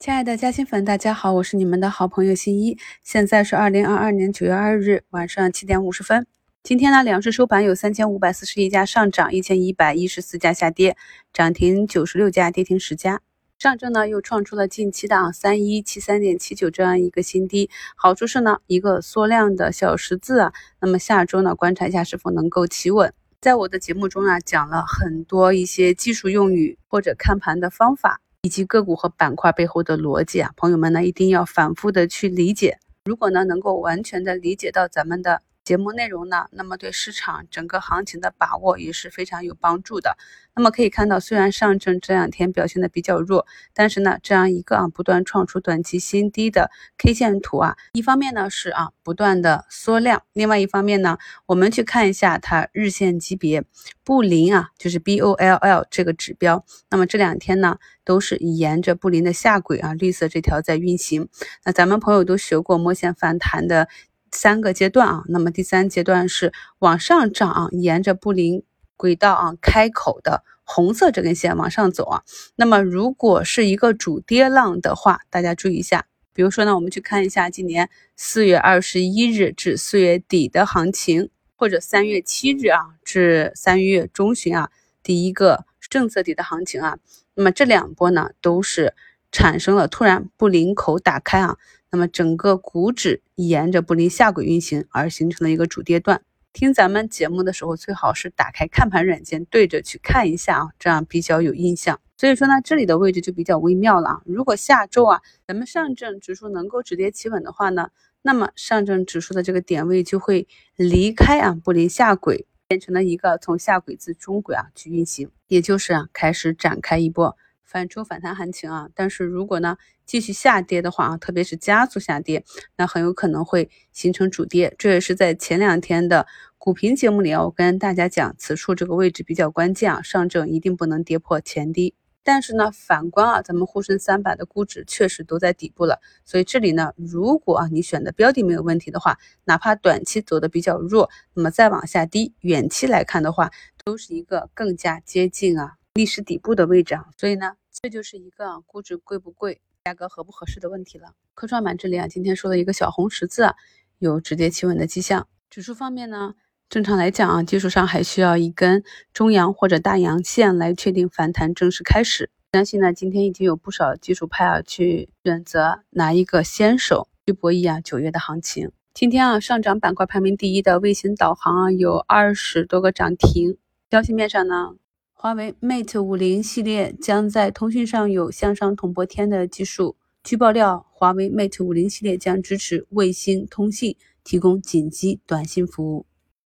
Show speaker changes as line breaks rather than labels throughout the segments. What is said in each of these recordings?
亲爱的嘉兴粉，大家好，我是你们的好朋友新一。现在是二零二二年九月二日晚上七点五十分。今天呢，两市收盘有三千五百四十一家上涨，一千一百一十四家下跌，涨停九十六家，跌停十家。上证呢又创出了近期的啊三一七三点七九这样一个新低。好处是呢，一个缩量的小十字啊。那么下周呢，观察一下是否能够企稳。在我的节目中啊，讲了很多一些技术用语或者看盘的方法。以及个股和板块背后的逻辑啊，朋友们呢一定要反复的去理解。如果呢能够完全的理解到咱们的。节目内容呢，那么对市场整个行情的把握也是非常有帮助的。那么可以看到，虽然上证这两天表现的比较弱，但是呢，这样一个啊不断创出短期新低的 K 线图啊，一方面呢是啊不断的缩量，另外一方面呢，我们去看一下它日线级别布林啊，就是 B O L L 这个指标，那么这两天呢都是沿着布林的下轨啊，绿色这条在运行。那咱们朋友都学过摸线反弹的。三个阶段啊，那么第三阶段是往上涨，沿着布林轨道啊开口的红色这根线往上走啊。那么如果是一个主跌浪的话，大家注意一下，比如说呢，我们去看一下今年四月二十一日至四月底的行情，或者三月七日啊至三月中旬啊第一个政策底的行情啊，那么这两波呢都是产生了突然布林口打开啊。那么整个股指沿着布林下轨运行，而形成了一个主跌段。听咱们节目的时候，最好是打开看盘软件对着去看一下啊，这样比较有印象。所以说呢，这里的位置就比较微妙了啊。如果下周啊，咱们上证指数能够止跌企稳的话呢，那么上证指数的这个点位就会离开啊布林下轨，变成了一个从下轨至中轨啊去运行，也就是啊开始展开一波。反抽反弹行情啊，但是如果呢继续下跌的话啊，特别是加速下跌，那很有可能会形成主跌。这也是在前两天的股评节目里啊，我跟大家讲，此处这个位置比较关键啊，上证一定不能跌破前低。但是呢，反观啊，咱们沪深三百的估值确实都在底部了，所以这里呢，如果啊你选的标的没有问题的话，哪怕短期走的比较弱，那么再往下低，远期来看的话，都是一个更加接近啊历史底部的位置啊，所以呢。这就是一个估值贵不贵、价格合不合适的问题了。科创板这里啊，今天说的一个小红十字啊，有止跌企稳的迹象。指数方面呢，正常来讲啊，技术上还需要一根中阳或者大阳线来确定反弹正式开始。相信呢，今天已经有不少技术派啊去选择拿一个先手去博弈啊九月的行情。今天啊，上涨板块排名第一的卫星导航啊，有二十多个涨停。消息面上呢。华为 Mate 五零系列将在通讯上有向上统播天的技术。据爆料，华为 Mate 五零系列将支持卫星通信，提供紧急短信服务。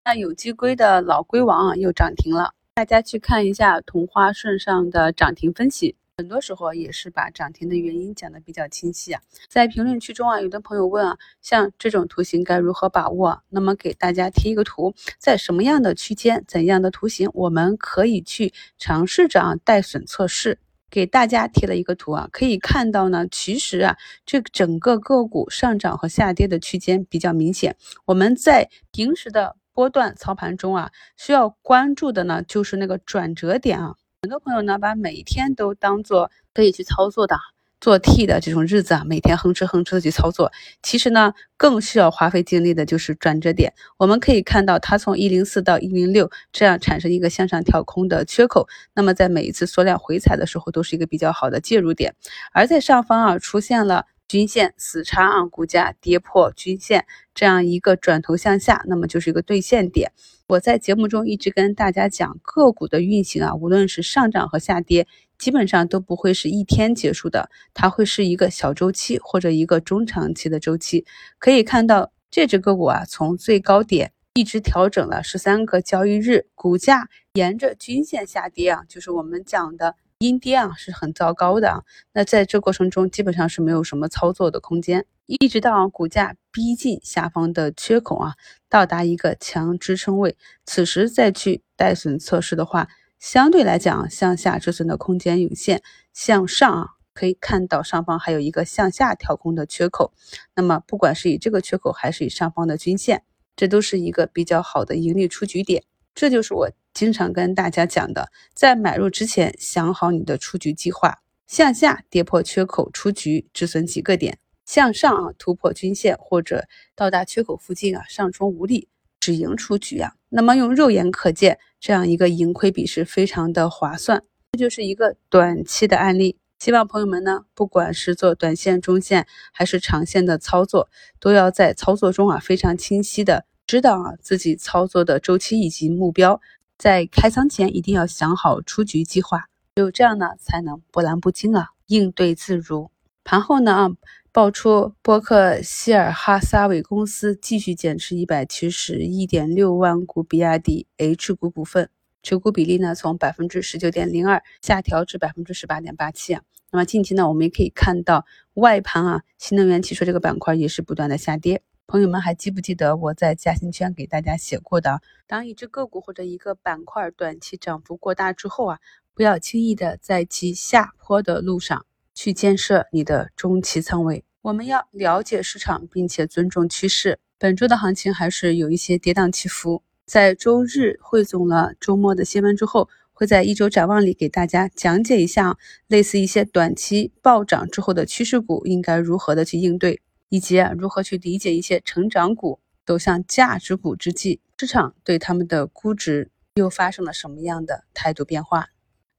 那有机硅的老硅王啊，又涨停了。大家去看一下同花顺上的涨停分析。很多时候也是把涨停的原因讲的比较清晰啊，在评论区中啊，有的朋友问啊，像这种图形该如何把握？那么给大家贴一个图，在什么样的区间、怎样的图形，我们可以去尝试着啊带损测试。给大家贴了一个图啊，可以看到呢，其实啊，这整个个股上涨和下跌的区间比较明显。我们在平时的波段操盘中啊，需要关注的呢，就是那个转折点啊。很多朋友呢，把每一天都当做可以去操作的做 T 的这种日子啊，每天哼哧哼哧的去操作。其实呢，更需要花费精力的就是转折点。我们可以看到，它从一零四到一零六这样产生一个向上跳空的缺口，那么在每一次缩量回踩的时候，都是一个比较好的介入点。而在上方啊，出现了。均线死叉啊，股价跌破均线，这样一个转头向下，那么就是一个兑现点。我在节目中一直跟大家讲，个股的运行啊，无论是上涨和下跌，基本上都不会是一天结束的，它会是一个小周期或者一个中长期的周期。可以看到这只个股啊，从最高点一直调整了十三个交易日，股价沿着均线下跌啊，就是我们讲的。阴跌啊是很糟糕的啊，那在这过程中基本上是没有什么操作的空间，一直到股价逼近下方的缺口啊，到达一个强支撑位，此时再去带损测试的话，相对来讲向下止损的空间有限，向上啊可以看到上方还有一个向下跳空的缺口，那么不管是以这个缺口还是以上方的均线，这都是一个比较好的盈利出局点。这就是我经常跟大家讲的，在买入之前想好你的出局计划。向下跌破缺口出局，止损几个点；向上啊突破均线或者到达缺口附近啊上冲无力，止盈出局啊。那么用肉眼可见，这样一个盈亏比是非常的划算。这就是一个短期的案例。希望朋友们呢，不管是做短线、中线还是长线的操作，都要在操作中啊非常清晰的知道啊自己操作的周期以及目标。在开仓前一定要想好出局计划，只有这样呢，才能波澜不惊啊，应对自如。盘后呢啊，爆出波克希尔哈撒韦公司继续减持一百七十一点六万股比亚迪 H 股股份。持股比例呢，从百分之十九点零二下调至百分之十八点八七啊。那么近期呢，我们也可以看到外盘啊，新能源汽车这个板块也是不断的下跌。朋友们还记不记得我在嘉兴圈给大家写过的？当一只个股或者一个板块短期涨幅过大之后啊，不要轻易的在其下坡的路上去建设你的中期仓位。我们要了解市场，并且尊重趋势。本周的行情还是有一些跌宕起伏。在周日汇总了周末的新闻之后，会在一周展望里给大家讲解一下类似一些短期暴涨之后的趋势股应该如何的去应对，以及如何去理解一些成长股走向价值股之际，市场对他们的估值又发生了什么样的态度变化？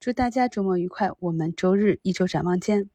祝大家周末愉快，我们周日一周展望见。